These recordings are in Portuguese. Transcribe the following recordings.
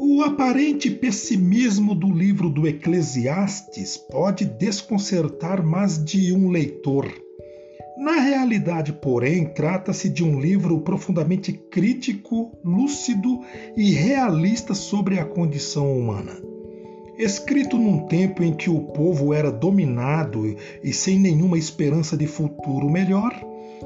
O aparente pessimismo do livro do Eclesiastes pode desconcertar mais de um leitor. Na realidade, porém, trata-se de um livro profundamente crítico, lúcido e realista sobre a condição humana. Escrito num tempo em que o povo era dominado e sem nenhuma esperança de futuro melhor,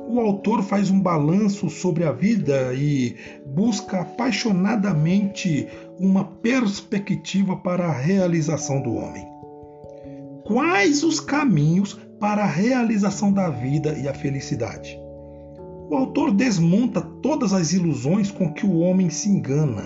o autor faz um balanço sobre a vida e busca apaixonadamente uma perspectiva para a realização do homem. Quais os caminhos para a realização da vida e a felicidade? O autor desmonta todas as ilusões com que o homem se engana.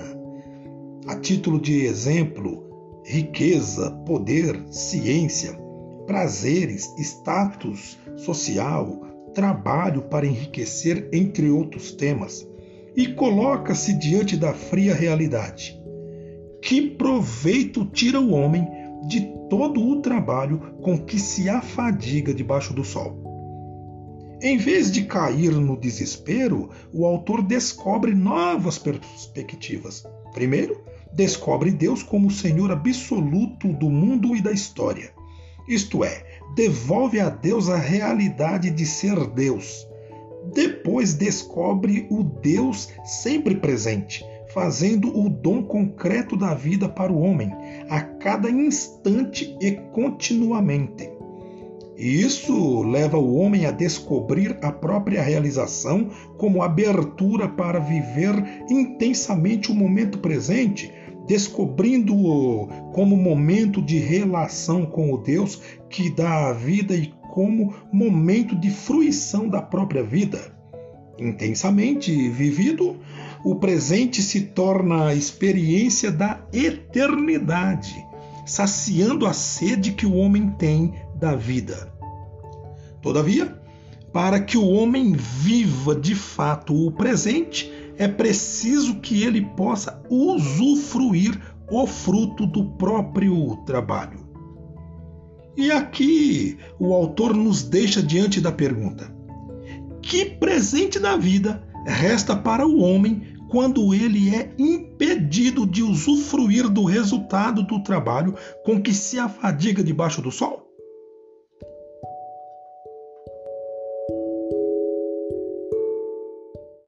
A título de exemplo, riqueza, poder, ciência, prazeres, status social, trabalho para enriquecer, entre outros temas, e coloca-se diante da fria realidade. Que proveito tira o homem de todo o trabalho com que se afadiga debaixo do sol? Em vez de cair no desespero, o autor descobre novas perspectivas. Primeiro, descobre Deus como o Senhor absoluto do mundo e da história. Isto é, devolve a Deus a realidade de ser Deus. Depois descobre o Deus sempre presente, fazendo o dom concreto da vida para o homem, a cada instante e continuamente. Isso leva o homem a descobrir a própria realização como abertura para viver intensamente o momento presente, descobrindo-o como momento de relação com o Deus que dá a vida e como momento de fruição da própria vida. Intensamente vivido, o presente se torna a experiência da eternidade, saciando a sede que o homem tem da vida. Todavia, para que o homem viva de fato o presente, é preciso que ele possa usufruir o fruto do próprio trabalho. E aqui o autor nos deixa diante da pergunta: que presente da vida resta para o homem quando ele é impedido de usufruir do resultado do trabalho com que se afadiga debaixo do sol?